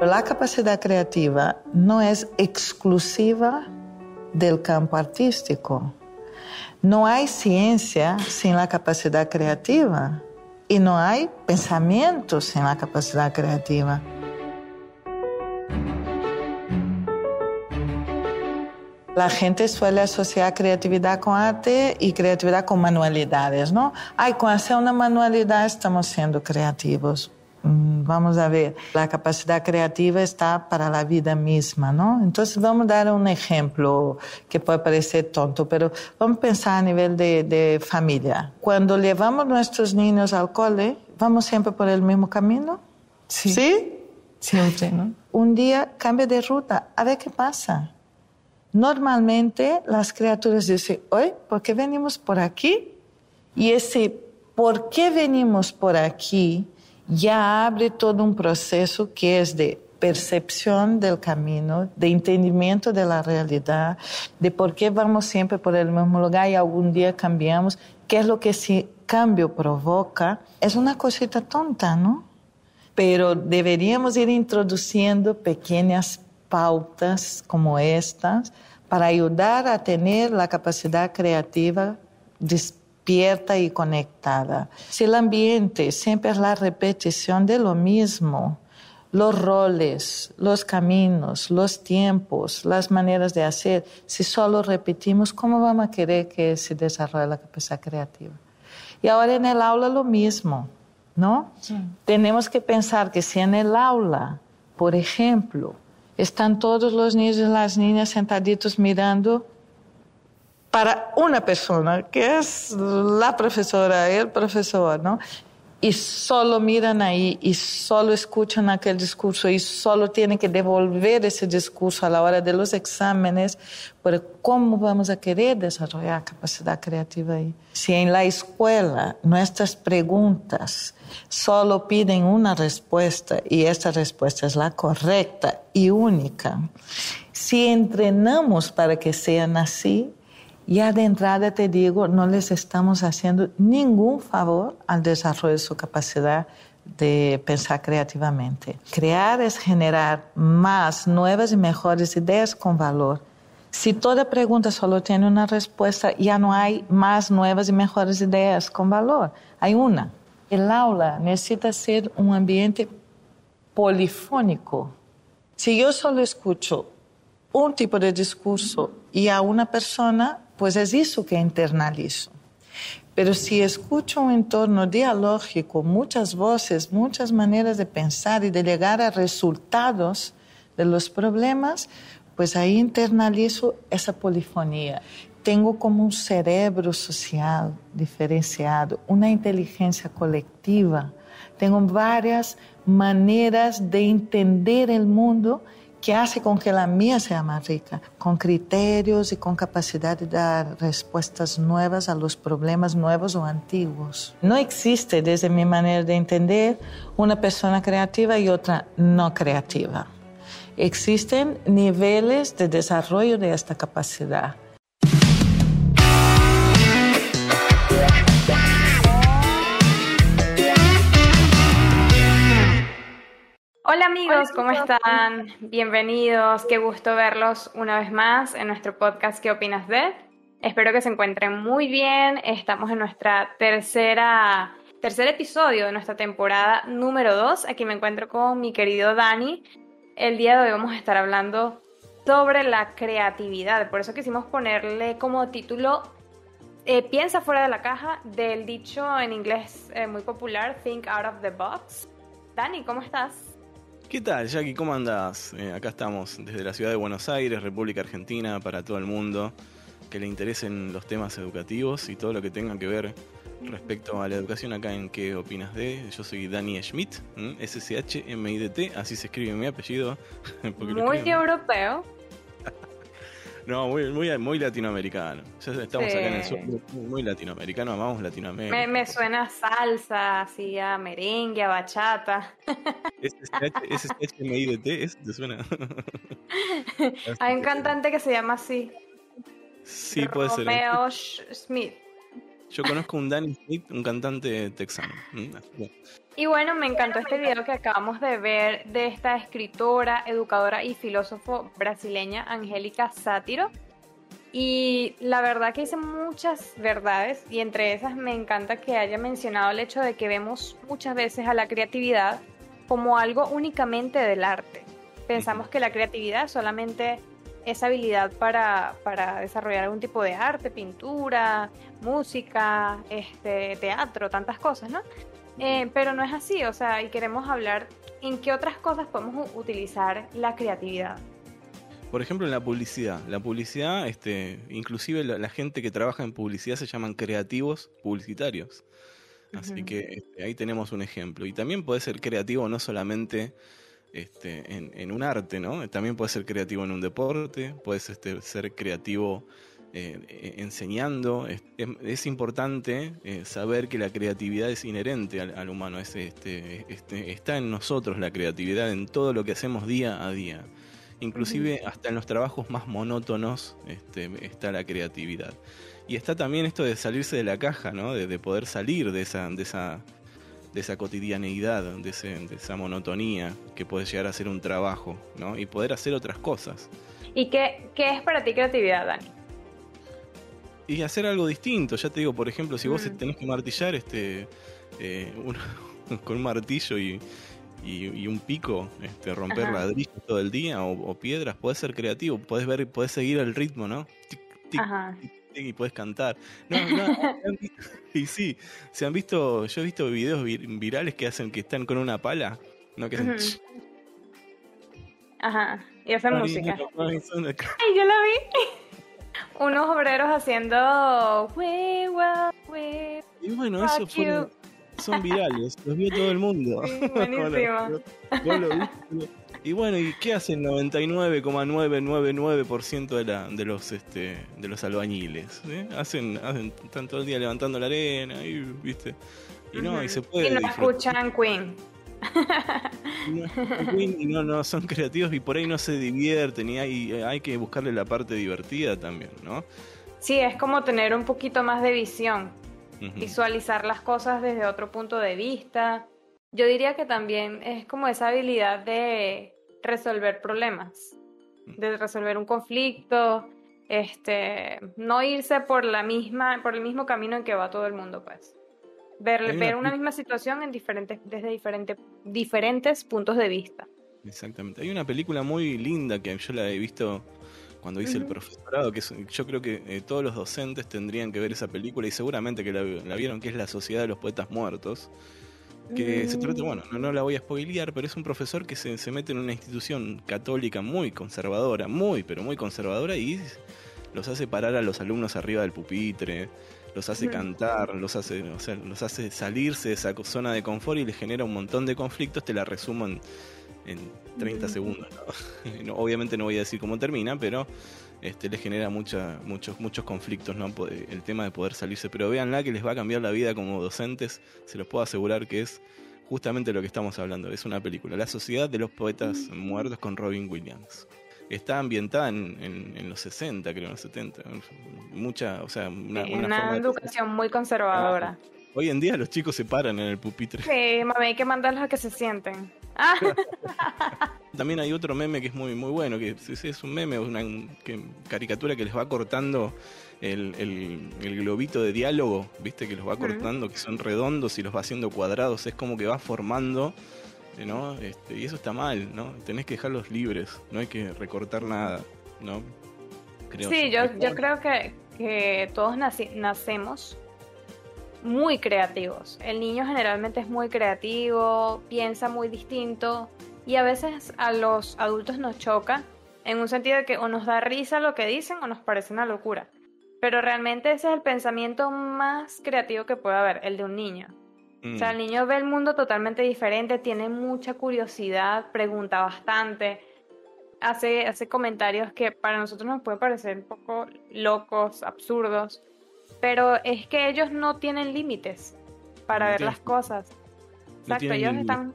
La capacidad creativa no es exclusiva del campo artístico. No hay ciencia sin la capacidad creativa y no hay pensamiento sin la capacidad creativa. La gente suele asociar creatividad con arte y creatividad con manualidades, ¿no? Ay, con hacer una manualidad estamos siendo creativos. Mm, vamos a ver, la capacidad creativa está para la vida misma, ¿no? Entonces vamos a dar un ejemplo que puede parecer tonto, pero vamos a pensar a nivel de, de familia. Cuando llevamos nuestros niños al cole, ¿vamos siempre por el mismo camino? Sí. ¿Sí? Siempre, ¿no? Un día cambia de ruta, a ver qué pasa. Normalmente las criaturas dicen, hoy, ¿por qué venimos por aquí? Y ese ¿por qué venimos por aquí? Ya abre todo un proceso que es de percepción del camino, de entendimiento de la realidad, de por qué vamos siempre por el mismo lugar y algún día cambiamos, qué es lo que ese cambio provoca. Es una cosita tonta, ¿no? Pero deberíamos ir introduciendo pequeñas pautas como estas para ayudar a tener la capacidad creativa despierta y conectada. Si el ambiente siempre es la repetición de lo mismo, los roles, los caminos, los tiempos, las maneras de hacer, si solo repetimos, ¿cómo vamos a querer que se desarrolle la capacidad creativa? Y ahora en el aula lo mismo, ¿no? Sí. Tenemos que pensar que si en el aula, por ejemplo, están todos los niños y las niñas sentaditos mirando para una persona, que es la profesora, el profesor, ¿no? Y solo miran ahí y solo escuchan aquel discurso y solo tienen que devolver ese discurso a la hora de los exámenes, pero ¿cómo vamos a querer desarrollar capacidad creativa ahí? Si en la escuela nuestras preguntas solo piden una respuesta y esta respuesta es la correcta y única, si entrenamos para que sean así, ya de entrada te digo, no les estamos haciendo ningún favor al desarrollo de su capacidad de pensar creativamente. Crear es generar más nuevas y mejores ideas con valor. Si toda pregunta solo tiene una respuesta, ya no hay más nuevas y mejores ideas con valor. Hay una. El aula necesita ser un ambiente polifónico. Si yo solo escucho un tipo de discurso y a una persona, pues es eso que internalizo. Pero si escucho un entorno dialógico, muchas voces, muchas maneras de pensar y de llegar a resultados de los problemas, pues ahí internalizo esa polifonía. Tengo como un cerebro social diferenciado, una inteligencia colectiva. Tengo varias maneras de entender el mundo que hace con que la mía sea más rica, con criterios y con capacidad de dar respuestas nuevas a los problemas nuevos o antiguos. No existe, desde mi manera de entender, una persona creativa y otra no creativa. Existen niveles de desarrollo de esta capacidad. Hola amigos, ¿cómo están? Bienvenidos, qué gusto verlos una vez más en nuestro podcast ¿Qué opinas de? Espero que se encuentren muy bien. Estamos en nuestra tercera tercer episodio de nuestra temporada número 2. Aquí me encuentro con mi querido Dani. El día de hoy vamos a estar hablando sobre la creatividad. Por eso quisimos ponerle como título eh, Piensa fuera de la caja del dicho en inglés eh, muy popular Think out of the box. Dani, ¿cómo estás? ¿Qué tal, Jackie? ¿Cómo andás? Eh, acá estamos desde la ciudad de Buenos Aires, República Argentina, para todo el mundo que le interesen los temas educativos y todo lo que tenga que ver respecto a la educación acá en ¿Qué opinas de? Yo soy Dani Schmidt, S-C-H-M-I-D-T, así se escribe mi apellido. Muy europeo. No, muy, muy, muy latinoamericano. estamos acá en el sur, muy, latinoamericano, amamos Latinoamérica. Me, me, suena salsa, así a merengue, a bachata. SHMIDT, ¿eso te suena? Hay un cantante que se llama así. Sí, puede ser. Romeo Smith. Yo conozco un Danny Smith, un cantante texano. Y bueno, me encantó este video que acabamos de ver de esta escritora, educadora y filósofo brasileña Angélica Sátiro. Y la verdad que dice muchas verdades y entre esas me encanta que haya mencionado el hecho de que vemos muchas veces a la creatividad como algo únicamente del arte. Pensamos que la creatividad solamente esa habilidad para, desarrollar algún tipo de arte, pintura, música, este, teatro, tantas cosas, ¿no? Eh, pero no es así, o sea, y queremos hablar en qué otras cosas podemos utilizar la creatividad. Por ejemplo, en la publicidad. La publicidad, este, inclusive la, gente que trabaja en publicidad se llaman creativos publicitarios. Así que este, ahí tenemos un ejemplo. Y también puede ser creativo no solamente este, en, un arte, ¿no? También puede ser creativo en un deporte, puedes este, ser creativo eh, e, enseñando. Es, importante eh, saber que la creatividad es inherente al, humano, es, este, este, está en nosotros la creatividad, en todo lo que hacemos día a día. Inclusive hasta en los trabajos más monótonos este, está la creatividad. Y está también esto de salirse de la caja, ¿no? de, de poder salir de esa, de esa de esa cotidianeidad, de, esa monotonía que puede llegar a ser un trabajo, ¿no? Y poder hacer otras cosas. ¿Y qué, qué es para ti creatividad, Dani? Y hacer algo distinto, ya te digo, por ejemplo, si vos mm. tenés que martillar este eh, con un martillo y, y, un pico, este, romper ladrillos todo el día o, piedras, podés ser creativo, podés ver, podés seguir el ritmo, ¿no? Ajá y puedes cantar. No, no, y sí, se han visto, yo he visto videos virales que hacen que están con una pala, ¿no? Que hacen... Ajá, y hacen música. Ay, yo la vi. Unos obreros haciendo... y bueno, eso fue son virales, los vio todo el mundo. buenísimo. Y bueno, ¿y qué hacen 99,999% de, la, de los este de los albañiles? ¿eh? Hacen, hacen están todo el día levantando la arena y viste. Y no, y se puede. Y no escuchan Queen. y no, no, son creativos y por ahí no se divierten y hay, hay que buscarle la parte divertida también, ¿no? Sí, es como tener un poquito más de visión, visualizar las cosas desde otro punto de vista, yo diría que también es como esa habilidad de resolver problemas, de resolver un conflicto, este, no irse por la misma, por el mismo camino en que va todo el mundo, pues. Ver, ver una misma situación en diferentes, desde diferentes, diferentes puntos de vista. Exactamente. Hay una película muy linda que yo la he visto cuando hice el profesorado, que yo creo que eh, todos los docentes tendrían que ver esa película y seguramente que la, la, vieron, que es La Sociedad de los Poetas Muertos que se trata, bueno, no, la voy a spoilear, pero es un profesor que se, se, mete en una institución católica muy conservadora, muy, pero muy conservadora, y los hace parar a los alumnos arriba del pupitre, los hace cantar, los hace, o sea, los hace salirse de esa zona de confort y les genera un montón de conflictos, te la resumo en, en 30 segundos. obviamente no voy a decir cómo termina, pero este, les genera mucha, muchos, muchos conflictos, ¿no? El tema de poder salirse. Pero véanla que les va a cambiar la vida como docentes, se los puedo asegurar que es justamente lo que estamos hablando. Es una película, La Sociedad de los Poetas Muertos con Robin Williams. Está ambientada en, los 60, creo, en los 70. Mucha, o sea, una, una, educación muy conservadora. Hoy en día los chicos se paran en el pupitre. Sí, mami, hay que mandarlos a que se sienten. También hay otro meme que es muy muy bueno, que es, un meme, una caricatura que les va cortando el, globito de diálogo, viste, que los va cortando, que son redondos y los va haciendo cuadrados, es como que va formando, ¿no? Este, y eso está mal, ¿no? Tenés que dejarlos libres, no hay que recortar nada, ¿no? sí, yo, yo creo que, que todos nacemos muy creativos. El niño generalmente es muy creativo, piensa muy distinto y a veces a los adultos nos choca en un sentido de que o nos da risa lo que dicen o nos parece una locura. Pero realmente ese es el pensamiento más creativo que puede haber, el de un niño. O sea, el mm. niño ve el mundo totalmente diferente, tiene mucha curiosidad, pregunta bastante, hace, hace comentarios que para nosotros nos pueden parecer un poco locos, absurdos, pero es que ellos no tienen límites para ver las cosas. Exacto, ellos están...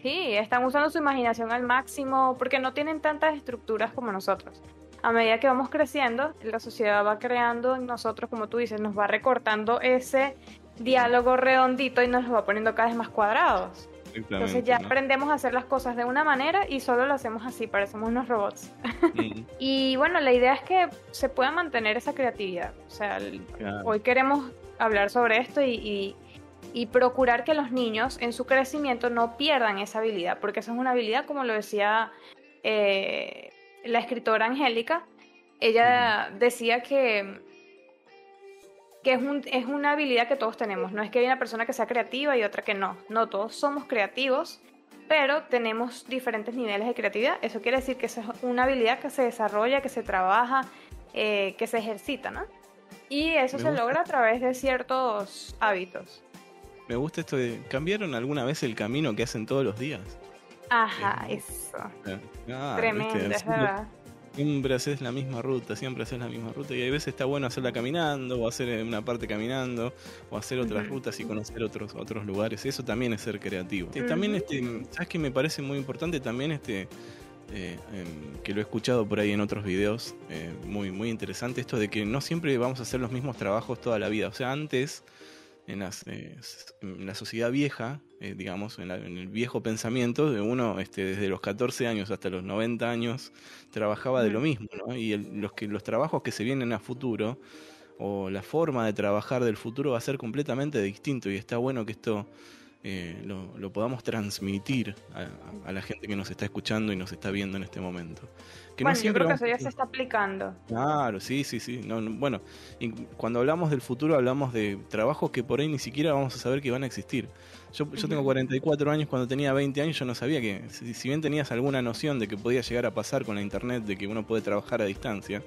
Sí, están usando su imaginación al máximo porque no tienen tantas estructuras como nosotros. a medida que vamos creciendo, la sociedad va creando en nosotros, como tú dices, nos va recortando ese diálogo redondito y nos lo va poniendo cada vez más cuadrados. Entonces ya aprendemos a hacer las cosas de una manera y solo lo hacemos así, parecemos unos robots. Mm. y bueno, la idea es que se pueda mantener esa creatividad. O sea, hoy queremos hablar sobre esto y, y, procurar que los niños en su crecimiento no pierdan esa habilidad, porque esa es una habilidad, como lo decía eh, la escritora Angélica, ella decía que que es, un, es una habilidad que todos tenemos. No es que hay una persona que sea creativa y otra que no. No, todos somos creativos, pero tenemos diferentes niveles de creatividad. Eso quiere decir que es una habilidad que se desarrolla, que se trabaja, eh, que se ejercita, ¿no? Y eso se logra a través de ciertos hábitos. Me gusta esto de, ¿cambiaron alguna vez el camino que hacen todos los días? Ajá, eh, eso. Ah, Tremendo, es verdad siempre haces la misma ruta, siempre haces la misma ruta y a veces está bueno hacerla caminando o hacer una parte caminando o hacer otras rutas y conocer otros otros lugares. Eso también es ser creativo. También este, sabes que me parece muy importante también este eh, em, que lo he escuchado por ahí en otros videos, eh, muy muy interesante esto de que no siempre vamos a hacer los mismos trabajos toda la vida. O sea, antes en, eh, la sociedad vieja, eh, digamos, en, el viejo pensamiento, de uno este, desde los 14 años hasta los 90 años trabajaba de lo mismo, ¿no? Y los, que, los trabajos que se vienen a futuro, o la forma de trabajar del futuro va a ser completamente distinto y está bueno que esto eh, lo, podamos transmitir a, la gente que nos está escuchando y nos está viendo en este momento. Que bueno, yo creo que eso ya se está aplicando. Claro, sí, sí, sí. No, bueno, y cuando hablamos del futuro hablamos de trabajos que por ahí ni siquiera vamos a saber que van a existir. Yo, yo tengo 44 años, cuando tenía 20 años yo no sabía que, si, si bien tenías alguna noción de que podía llegar a pasar con la internet, de que uno puede trabajar a distancia,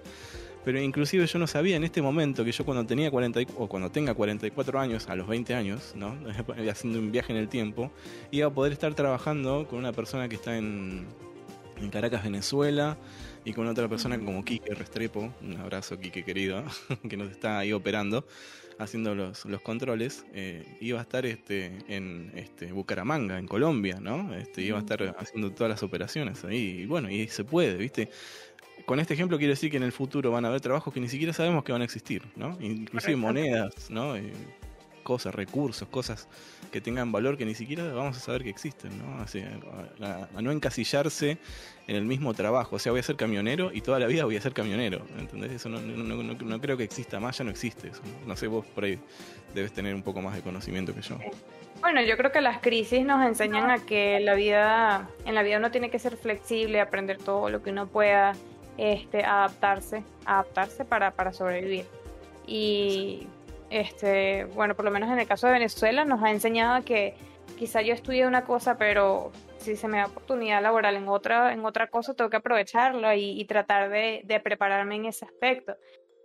pero inclusive yo no sabía en este momento que yo cuando tenía 40 o cuando tenga 44 años, a los 20 años, ¿no? haciendo un viaje en el tiempo, iba a poder estar trabajando con una persona que está en, en Caracas, Venezuela, y con otra persona como Quique Restrepo, un abrazo Quique querido, que nos está ahí operando, haciendo los, los controles, eh, iba a estar este, en este, Bucaramanga, en Colombia, ¿no? Este, iba a estar haciendo todas las operaciones ahí, y bueno, y se puede, ¿viste? Con este ejemplo quiero decir que en el futuro van a haber trabajos que ni siquiera sabemos que van a existir, ¿no? Inclusive monedas, ¿no? Eh, cosas, recursos, cosas que tengan valor que ni siquiera vamos a saber que existen, ¿no? a, no encasillarse en el mismo trabajo. O sea, voy a ser camionero y toda la vida voy a ser camionero, ¿entendés? Eso no, no, no, creo que exista más, ya no existe eso. ¿no? sé, vos por ahí debes tener un poco más de conocimiento que yo. Bueno, yo creo que las crisis nos enseñan a que la vida, en la vida uno tiene que ser flexible, aprender todo lo que uno pueda este, adaptarse, adaptarse para, para sobrevivir. Y este, bueno, por lo menos en el caso de Venezuela nos ha enseñado que quizá yo estudié una cosa, pero si se me da oportunidad laboral en otra, en otra cosa, tengo que aprovecharlo y, tratar de, de, prepararme en ese aspecto.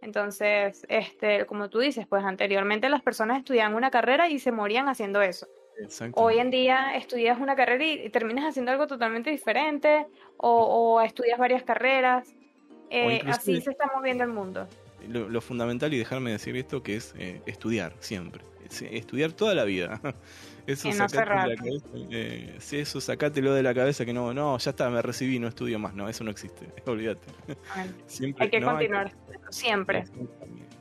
Entonces, este, como tú dices, pues anteriormente las personas estudiaban una carrera y se morían haciendo eso. Hoy en día estudias una carrera y terminas haciendo algo totalmente diferente o, o estudias varias carreras eh, así se está moviendo el mundo. Lo, fundamental, y dejarme decir esto, que es eh, estudiar siempre. estudiar toda la vida. Eso, no de la cabeza, eh, eso sacátelo de la cabeza que no, no, ya está, me recibí, no estudio más. No, eso no existe. Olvídate. hay que continuar, siempre.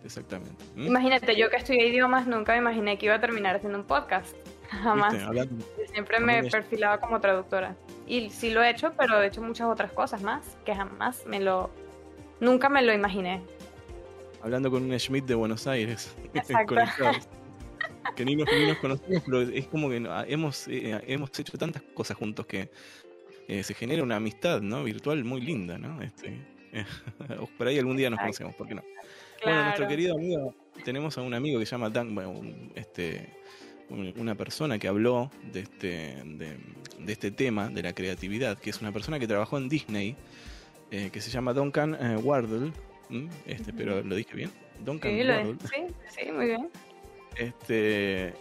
Exactamente. ¿Mm? Imagínate, yo que estudié idiomas nunca me imaginé que iba a terminar haciendo un podcast. Jamás. siempre me perfilaba como traductora. Y sí lo he hecho, pero he hecho muchas otras cosas más que jamás me lo Nunca me lo imaginé. Hablando con un Schmidt de Buenos Aires. que ni nos, conocemos, pero es como que hemos, eh, hemos hecho tantas cosas juntos que eh, se genera una amistad ¿no? virtual muy linda, ¿no? Este, por ahí algún día nos conocemos, ¿por qué no? Bueno, nuestro querido amigo, tenemos a un amigo que se llama Dan, este, una persona que habló de este, de, de este tema, de la creatividad, que es una persona que trabajó en Disney eh, que se llama Duncan eh, Wardle. Este, pero lo dije bien. Duncan sí, Wardle. Sí, sí, muy bien. Este,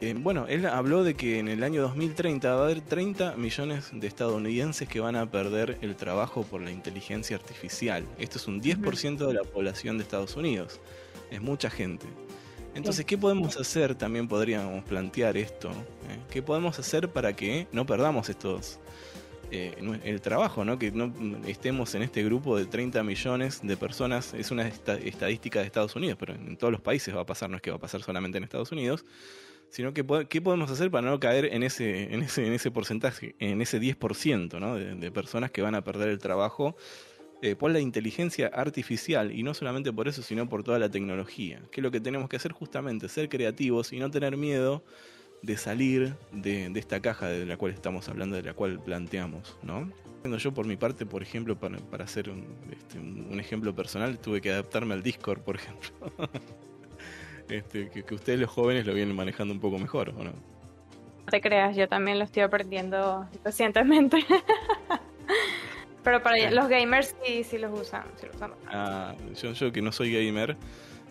eh, bueno, él habló de que en el año 2030 va a haber 30 millones de estadounidenses que van a perder el trabajo por la inteligencia artificial. Esto es un 10% de la población de Estados Unidos. Es mucha gente. Entonces, ¿qué podemos hacer? También podríamos plantear esto. ¿Qué podemos hacer para que no perdamos estos eh, el trabajo, ¿no? Que no estemos en este grupo de 30 millones de personas, es una estadística de Estados Unidos, pero en todos los países va a pasar, no es que va a pasar solamente en Estados Unidos, sino que qué podemos hacer para no caer en ese, en ese, en ese porcentaje, en ese 10% ¿no? de, personas que van a perder el trabajo eh, por la inteligencia artificial, y no solamente por eso, sino por toda la tecnología. Que es lo que tenemos que hacer justamente, ser creativos y no tener miedo de salir de, esta caja de la cual estamos hablando, de la cual planteamos, ¿no? Yo por mi parte, por ejemplo, para, hacer este, un, ejemplo personal, tuve que adaptarme al Discord, por ejemplo. este, que, ustedes los jóvenes lo vienen manejando un poco mejor, ¿o no? No te creas, yo también lo estoy aprendiendo recientemente. Pero para los gamers sí, sí los usan. Sí los usan. Ah, yo, yo que no soy gamer,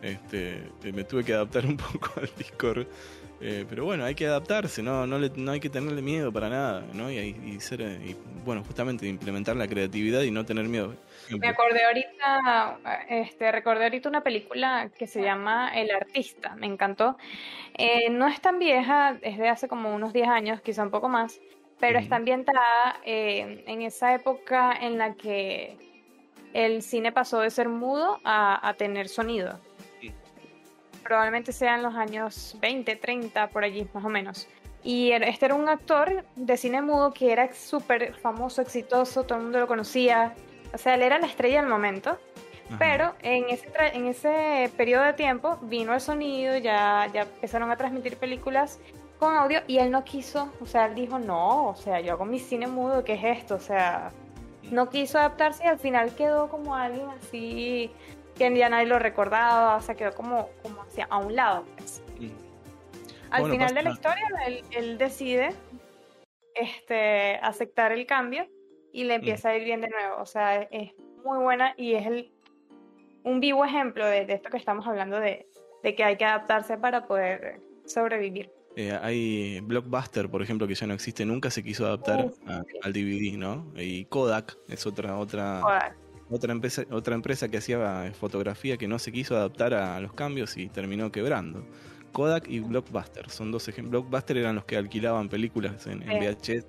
este, me tuve que adaptar un poco al Discord eh, pero bueno, hay que adaptarse, no, no, no hay que tenerle miedo para nada, ¿no? Y, ser, y, bueno, justamente implementar la creatividad y no tener miedo. Me acordé ahorita, este, recordé ahorita una película que se llama El Artista, me encantó. Eh, no es tan vieja, es de hace como unos 10 años, quizá un poco más, pero está ambientada eh, en esa época en la que el cine pasó de ser mudo a, a tener sonido probablemente sean los años 20, 30, por allí más o menos. Y este era un actor de cine mudo que era súper famoso, exitoso, todo el mundo lo conocía. O sea, él era la estrella del momento. Pero en ese, en ese periodo de tiempo vino el sonido, ya, ya empezaron a transmitir películas con audio y él no quiso, o sea, él dijo, no, o sea, yo hago mi cine mudo, ¿qué es esto? O sea, no quiso adaptarse y al final quedó como alguien así que ya nadie lo recordaba, o sea, quedó como, como hacia a un lado. Pues. Al final de la historia, él, decide este, aceptar el cambio y le empieza a ir bien de nuevo. O sea, es muy buena y es el, un vivo ejemplo de, esto que estamos hablando de, que hay que adaptarse para poder sobrevivir. Eh, hay Blockbuster, por ejemplo, que ya no existe, nunca se quiso adaptar al DVD, ¿no? Y Kodak es otra otra otra empresa, otra empresa que hacía fotografía que no se quiso adaptar a, los cambios y terminó quebrando. Kodak y Blockbuster son dos ejemplos. Blockbuster eran los que alquilaban películas en, VHS.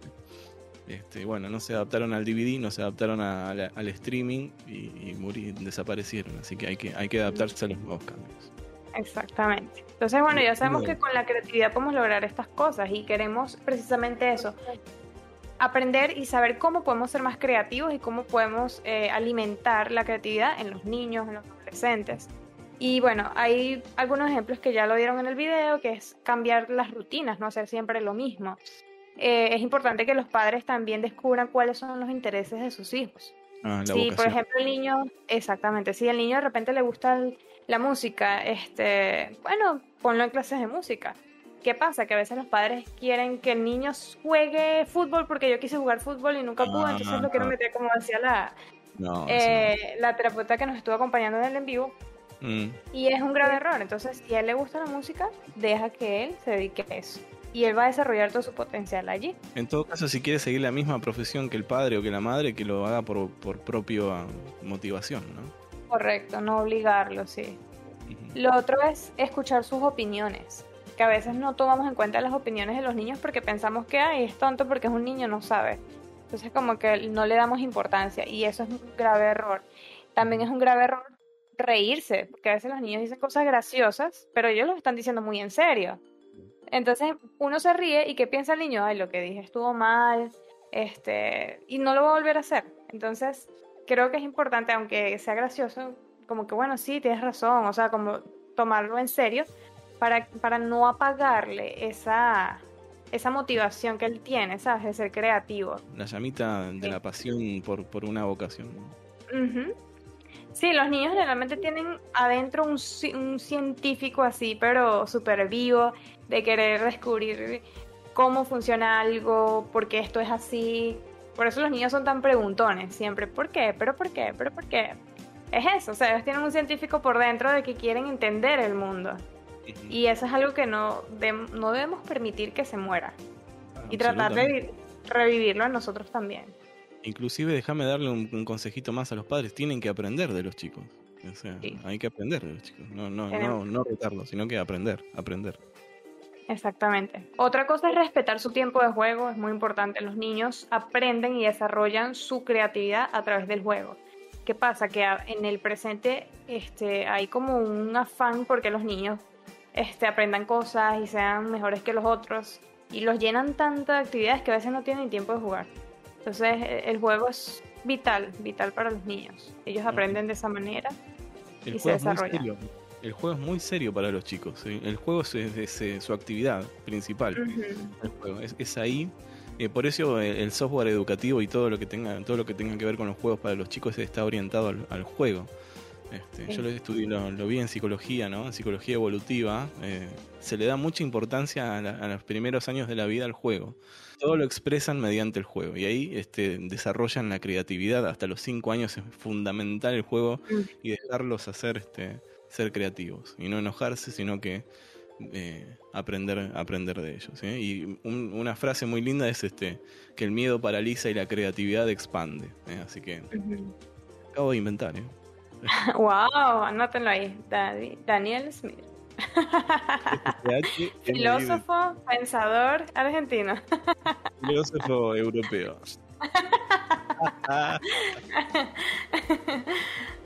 Este, bueno, no se adaptaron al DVD, no se adaptaron al streaming y, desaparecieron. Así que hay, que hay que adaptarse a los nuevos cambios. Exactamente. Entonces, bueno, ya sabemos que con la creatividad podemos lograr estas cosas y queremos precisamente eso, aprender y saber cómo podemos ser más creativos y cómo podemos eh, alimentar la creatividad en los niños, en los adolescentes. Y bueno, hay algunos ejemplos que ya lo dieron en el video, que es cambiar las rutinas, no hacer siempre lo mismo. Eh, es importante que los padres también descubran cuáles son los intereses de sus hijos. Ah, si, por ejemplo, el niño, exactamente, si el niño de repente le gusta la música, este, bueno, ponlo en clases de música. ¿Qué pasa? Que a veces los padres quieren que el niño juegue fútbol porque yo quise jugar fútbol y nunca pude, entonces lo quiero meter como decía la, eh, la terapeuta que nos estuvo acompañando en el en vivo. Mm. Y es un grave error. Entonces, si a él le gusta la música, deja que él se dedique a eso. Y él va a desarrollar todo su potencial allí. En todo caso, si quiere seguir la misma profesión que el padre o que la madre, que lo haga por, por propia motivación, ¿no? Correcto, no obligarlo, sí. Lo otro es escuchar sus opiniones que a veces no tomamos en cuenta las opiniones de los niños porque pensamos que Ay, es tonto porque es un niño, no sabe. Entonces como que no le damos importancia y eso es un grave error. También es un grave error reírse, porque a veces los niños dicen cosas graciosas, pero ellos lo están diciendo muy en serio. Entonces uno se ríe y ¿qué piensa el niño? Ay, lo que dije estuvo mal, este, y no lo va a volver a hacer. Entonces creo que es importante, aunque sea gracioso, como que bueno, sí, tienes razón, o sea, como tomarlo en serio, para, para no apagarle esa, esa motivación que él tiene, ¿sabes? De ser creativo. La llamita de la pasión por, por una vocación. Sí, los niños generalmente tienen adentro un, un científico así, pero súper vivo, de querer descubrir cómo funciona algo, por qué esto es así. Por eso los niños son tan preguntones siempre. ¿Por qué? ¿Pero por qué? ¿Pero por qué? Es eso, o sea, ellos tienen un científico por dentro de que quieren entender el mundo. Y eso es algo que no, no debemos permitir que se muera. Y tratar de revivirlo a nosotros también. Inclusive déjame darle un, consejito más a los padres, tienen que aprender de los chicos. hay que aprender de los chicos, no, no, no, no retarlos, sino que aprender, aprender. Exactamente. Otra cosa es respetar su tiempo de juego, es muy importante. Los niños aprenden y desarrollan su creatividad a través del juego. ¿Qué pasa? Que en el presente este, hay como un afán porque los niños este, aprendan cosas y sean mejores que los otros y los llenan tanto de actividades que a veces no tienen tiempo de jugar. Entonces e, el juego es vital, vital para los niños. Ellos aprenden de esa manera y se desarrollan el juego es muy serio para los chicos. El juego es, su actividad principal. es, ahí. Eh, por eso el, software educativo y todo lo que tenga todo lo que tenga que ver con los juegos para los chicos está orientado al, juego. Este, yo lo, estudié, lo, vi en psicología, ¿no? En psicología evolutiva. Eh, se le da mucha importancia a, los primeros años de la vida al juego. Todo lo expresan mediante el juego. Y ahí este, desarrollan la creatividad. Hasta los 5 años es fundamental el juego mm. y dejarlos hacer este, ser creativos y no enojarse, sino que eh, aprender, aprender de ellos. Y una frase muy linda es este que el miedo paraliza y la creatividad expande. ¿eh? Así que acabo de inventar. ¿eh? wow, anótenlo ahí. Daniel Smith. Filósofo, pensador argentino. Filósofo europeo.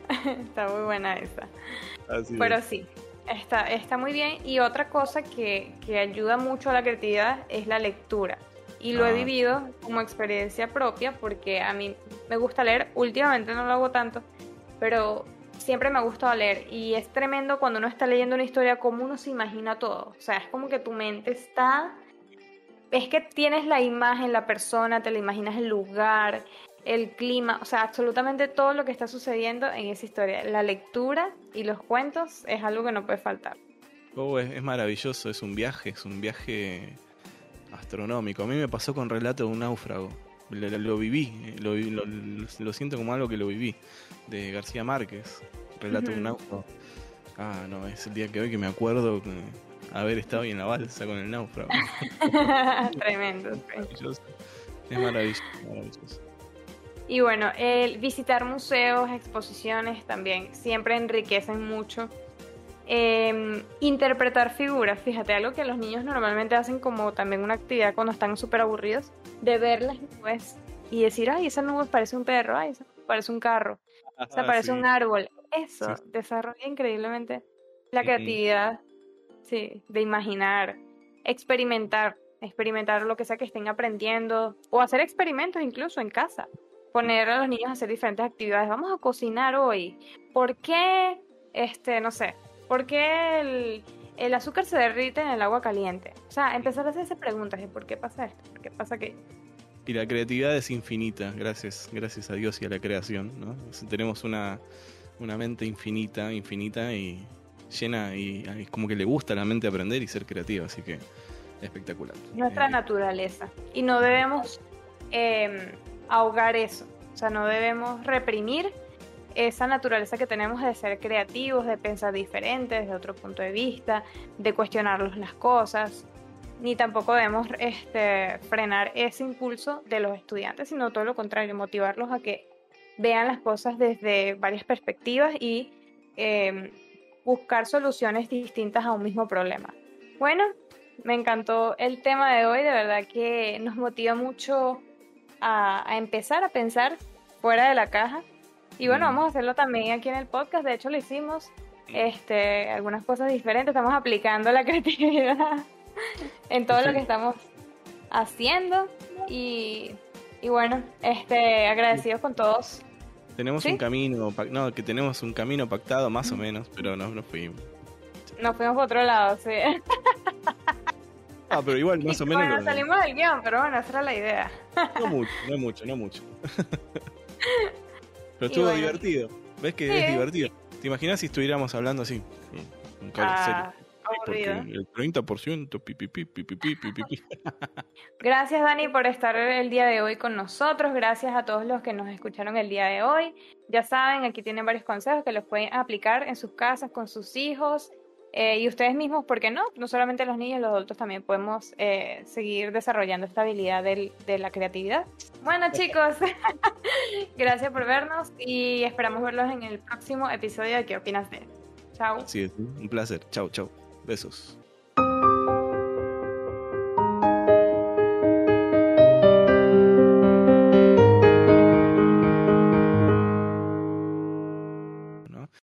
Está muy buena esa. Pero sí, está, está muy bien. Y otra cosa que, ayuda mucho a la creatividad es la lectura. Y lo he ah. vivido como experiencia propia porque a mí me gusta leer. Últimamente no lo hago tanto, pero siempre me ha gustado leer. Y es tremendo cuando uno está leyendo una historia, como uno se imagina todo. O sea, es como que tu mente está es que tienes la imagen, la persona, te la imaginas el lugar, el clima, o sea, absolutamente todo lo que está sucediendo en esa historia. La lectura y los cuentos es algo que no puede faltar. Oh, es, maravilloso, es un viaje, es un viaje astronómico. A mí me pasó con Relato de un náufrago. Lo, viví, lo, siento como algo que lo viví. De García Márquez, Relato de un náufrago. Ah, no, es el día que hoy que me acuerdo haber estado ahí en la balsa con el náufrago. Tremendo. Es maravilloso, maravilloso. Y bueno, el visitar museos, exposiciones también siempre enriquecen mucho. Em, interpretar figuras, fíjate, algo que los niños normalmente hacen como también una actividad cuando están súper aburridos, de ver las nubes y decir, ay, esa nube parece un perro, ay, esa parece un carro, esa parece un árbol. Eso desarrolla increíblemente la creatividad, sí, de imaginar, experimentar, experimentar lo que sea que estén aprendiendo o hacer experimentos incluso en casa poner a los niños a hacer diferentes actividades. Vamos a cocinar hoy. ¿Por qué, este, no sé, por qué el, azúcar se derrite en el agua caliente? O sea, empezar a hacerse preguntas de por qué pasa esto, por qué pasa aquello. Y la creatividad es infinita, gracias, gracias a Dios y a la creación, ¿no? Tenemos una, una mente infinita, infinita y llena y, es como que le gusta a la mente aprender y ser creativa, así que espectacular. Nuestra eh, naturaleza. Y no debemos eh, ahogar eso. O sea, no debemos reprimir esa naturaleza que tenemos de ser creativos, de pensar diferentes, desde otro punto de vista, de cuestionarlos las cosas, ni tampoco debemos este, frenar ese impulso de los estudiantes, sino todo lo contrario, motivarlos a que vean las cosas desde varias perspectivas y em, buscar soluciones distintas a un mismo problema. Bueno, me encantó el tema de hoy, de verdad que nos motiva mucho a, empezar a pensar fuera de la caja. Y bueno, vamos a hacerlo también aquí en el podcast. De hecho, lo hicimos. Este, algunas cosas diferentes. Estamos aplicando la creatividad en todo lo que estamos haciendo. Y, y bueno, este, agradecidos con todos. Tenemos un camino, no, que tenemos un camino pactado más o menos, pero no nos fuimos. Nos fuimos por otro lado, sí. Ah, pero igual, más o menos. Bueno, salimos del guion, pero bueno, esa era la idea. No mucho, no mucho, no mucho. Pero estuvo divertido. ¿Ves que es divertido? ¿Te imaginas si estuviéramos hablando así? Un ah, aburrido. el 30% pi, pi, Gracias Dani por estar el día de hoy con nosotros. Gracias a todos los que nos escucharon el día de hoy. Ya saben, aquí tienen varios consejos que los pueden aplicar en sus casas con sus hijos eh, y ustedes mismos, ¿por qué no? No solamente los niños, los adultos también podemos eh, seguir desarrollando esta habilidad de la creatividad. Bueno chicos, gracias por vernos y esperamos verlos en el próximo episodio de ¿Qué opinas de? Chao. Sí, un placer. Chao, chao. Besos.